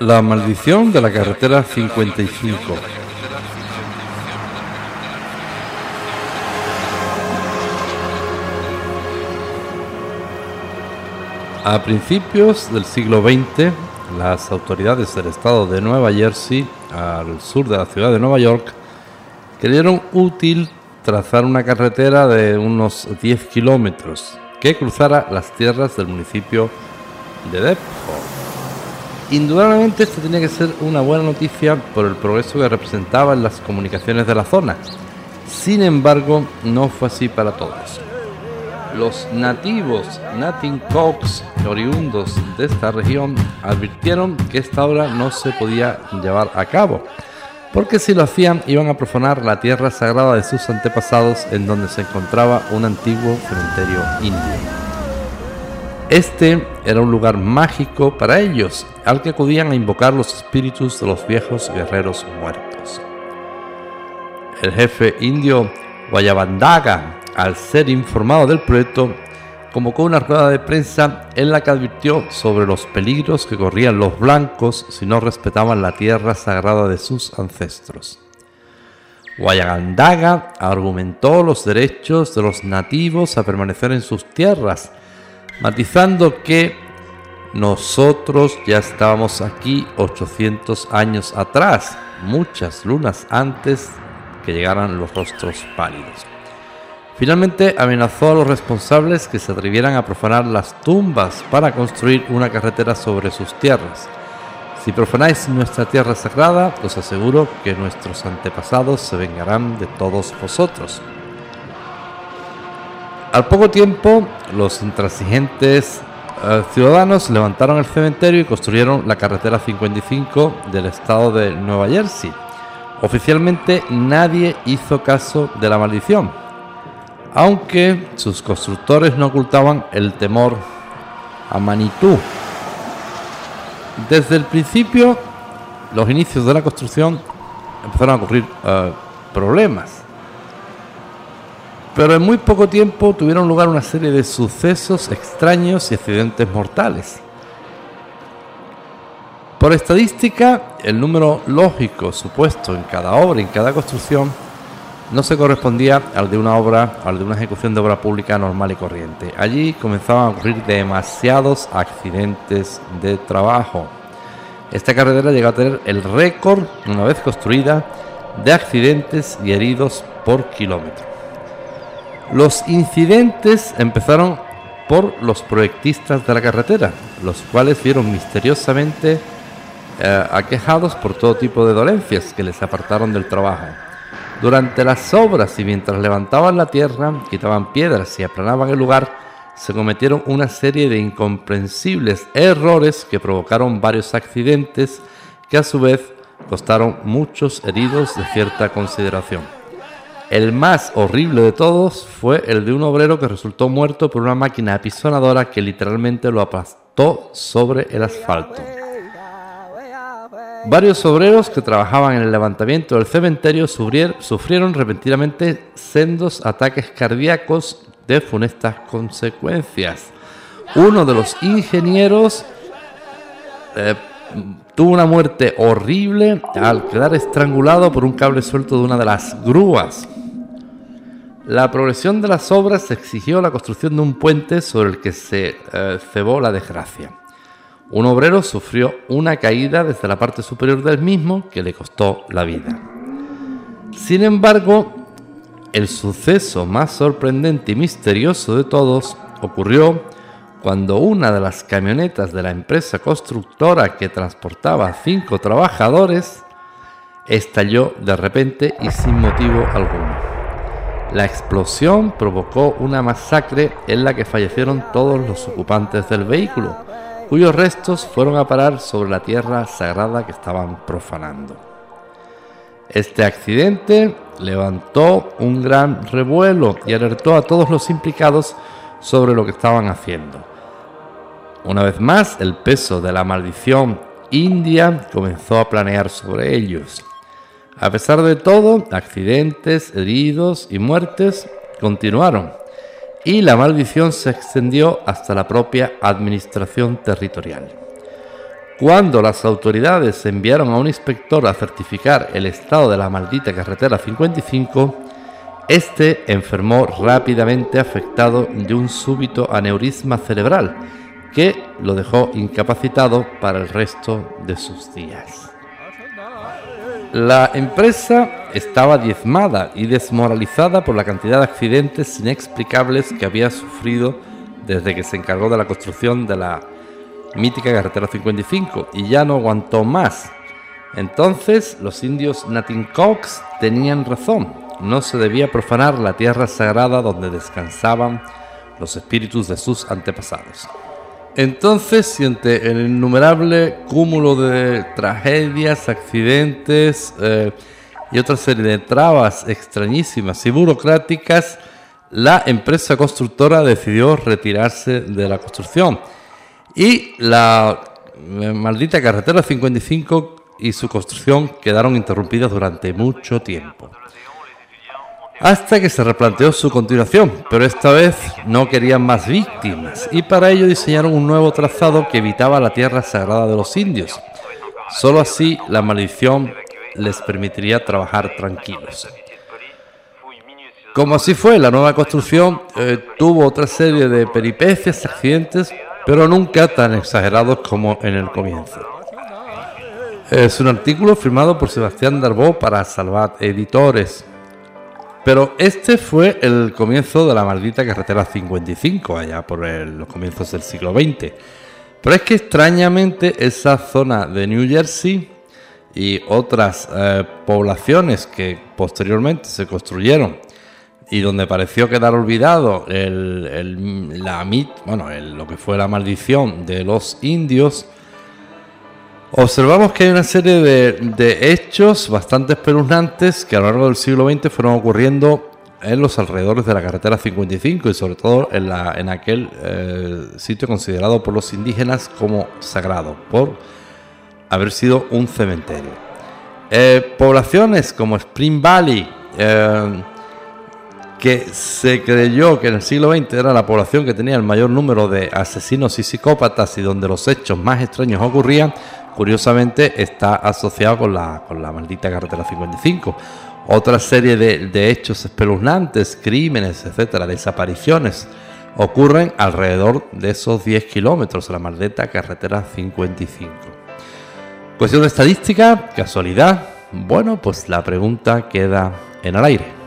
La maldición de la carretera 55. A principios del siglo XX, las autoridades del estado de Nueva Jersey, al sur de la ciudad de Nueva York, creyeron útil trazar una carretera de unos 10 kilómetros que cruzara las tierras del municipio de Deptford. Indudablemente esto tenía que ser una buena noticia por el progreso que representaba en las comunicaciones de la zona. Sin embargo, no fue así para todos. Los nativos Cox, oriundos de esta región, advirtieron que esta obra no se podía llevar a cabo, porque si lo hacían iban a profanar la tierra sagrada de sus antepasados en donde se encontraba un antiguo cementerio indio. Este era un lugar mágico para ellos, al que acudían a invocar los espíritus de los viejos guerreros muertos. El jefe indio Guayabandaga al ser informado del proyecto, convocó una rueda de prensa en la que advirtió sobre los peligros que corrían los blancos si no respetaban la tierra sagrada de sus ancestros. Guayagandaga argumentó los derechos de los nativos a permanecer en sus tierras, matizando que nosotros ya estábamos aquí 800 años atrás, muchas lunas antes que llegaran los rostros pálidos. Finalmente amenazó a los responsables que se atrevieran a profanar las tumbas para construir una carretera sobre sus tierras. Si profanáis nuestra tierra sagrada, os aseguro que nuestros antepasados se vengarán de todos vosotros. Al poco tiempo, los intransigentes eh, ciudadanos levantaron el cementerio y construyeron la carretera 55 del estado de Nueva Jersey. Oficialmente nadie hizo caso de la maldición, aunque sus constructores no ocultaban el temor a Manitú. Desde el principio, los inicios de la construcción empezaron a ocurrir eh, problemas. Pero en muy poco tiempo tuvieron lugar una serie de sucesos extraños y accidentes mortales. Por estadística, el número lógico supuesto en cada obra, en cada construcción, no se correspondía al de una obra, al de una ejecución de obra pública normal y corriente. Allí comenzaban a ocurrir demasiados accidentes de trabajo. Esta carretera llegó a tener el récord, una vez construida, de accidentes y heridos por kilómetro. Los incidentes empezaron por los proyectistas de la carretera, los cuales vieron misteriosamente eh, aquejados por todo tipo de dolencias que les apartaron del trabajo. Durante las obras y mientras levantaban la tierra, quitaban piedras y aplanaban el lugar, se cometieron una serie de incomprensibles errores que provocaron varios accidentes que a su vez costaron muchos heridos de cierta consideración. El más horrible de todos fue el de un obrero que resultó muerto por una máquina apisonadora que literalmente lo aplastó sobre el asfalto. Varios obreros que trabajaban en el levantamiento del cementerio sufrieron repentinamente sendos ataques cardíacos de funestas consecuencias. Uno de los ingenieros eh, tuvo una muerte horrible al quedar estrangulado por un cable suelto de una de las grúas. La progresión de las obras exigió la construcción de un puente sobre el que se eh, cebó la desgracia. Un obrero sufrió una caída desde la parte superior del mismo que le costó la vida. Sin embargo, el suceso más sorprendente y misterioso de todos ocurrió cuando una de las camionetas de la empresa constructora que transportaba cinco trabajadores estalló de repente y sin motivo alguno. La explosión provocó una masacre en la que fallecieron todos los ocupantes del vehículo, cuyos restos fueron a parar sobre la tierra sagrada que estaban profanando. Este accidente levantó un gran revuelo y alertó a todos los implicados sobre lo que estaban haciendo. Una vez más, el peso de la maldición india comenzó a planear sobre ellos. A pesar de todo, accidentes, heridos y muertes continuaron y la maldición se extendió hasta la propia administración territorial. Cuando las autoridades enviaron a un inspector a certificar el estado de la maldita carretera 55, este enfermó rápidamente afectado de un súbito aneurisma cerebral que lo dejó incapacitado para el resto de sus días. La empresa estaba diezmada y desmoralizada por la cantidad de accidentes inexplicables que había sufrido desde que se encargó de la construcción de la mítica carretera 55 y ya no aguantó más. Entonces los indios Natincox tenían razón, no se debía profanar la tierra sagrada donde descansaban los espíritus de sus antepasados. Entonces siente el innumerable cúmulo de tragedias, accidentes eh, y otra serie de trabas extrañísimas y burocráticas, la empresa constructora decidió retirarse de la construcción. Y la eh, maldita carretera 55 y su construcción quedaron interrumpidas durante mucho tiempo hasta que se replanteó su continuación, pero esta vez no querían más víctimas y para ello diseñaron un nuevo trazado que evitaba la tierra sagrada de los indios. Solo así la maldición les permitiría trabajar tranquilos. Como así fue, la nueva construcción eh, tuvo otra serie de peripecias, accidentes, pero nunca tan exagerados como en el comienzo. Es un artículo firmado por Sebastián Darbó para Salvat Editores. Pero este fue el comienzo de la maldita carretera 55, allá por los comienzos del siglo XX. Pero es que extrañamente esa zona de New Jersey y otras eh, poblaciones que posteriormente se construyeron y donde pareció quedar olvidado la bueno, lo que fue la maldición de los indios, Observamos que hay una serie de, hechos bastante espeluznantes que a lo largo del siglo XX fueron ocurriendo en los alrededores de la carretera 55 y sobre todo en, la, en aquel eh, sitio considerado por los indígenas como sagrado, por haber sido un cementerio. Eh, poblaciones como Spring Valley, eh, que se creyó que en el siglo XX era la población que tenía el mayor número de asesinos y psicópatas y donde los hechos más extraños ocurrían, curiosamente está asociado con la, con la maldita carretera 55. Otra serie de, hechos espeluznantes, crímenes, etcétera, desapariciones, ocurren alrededor de esos 10 kilómetros de la maldita carretera 55. Cuestión de estadística, casualidad. Bueno, pues la pregunta queda en el aire.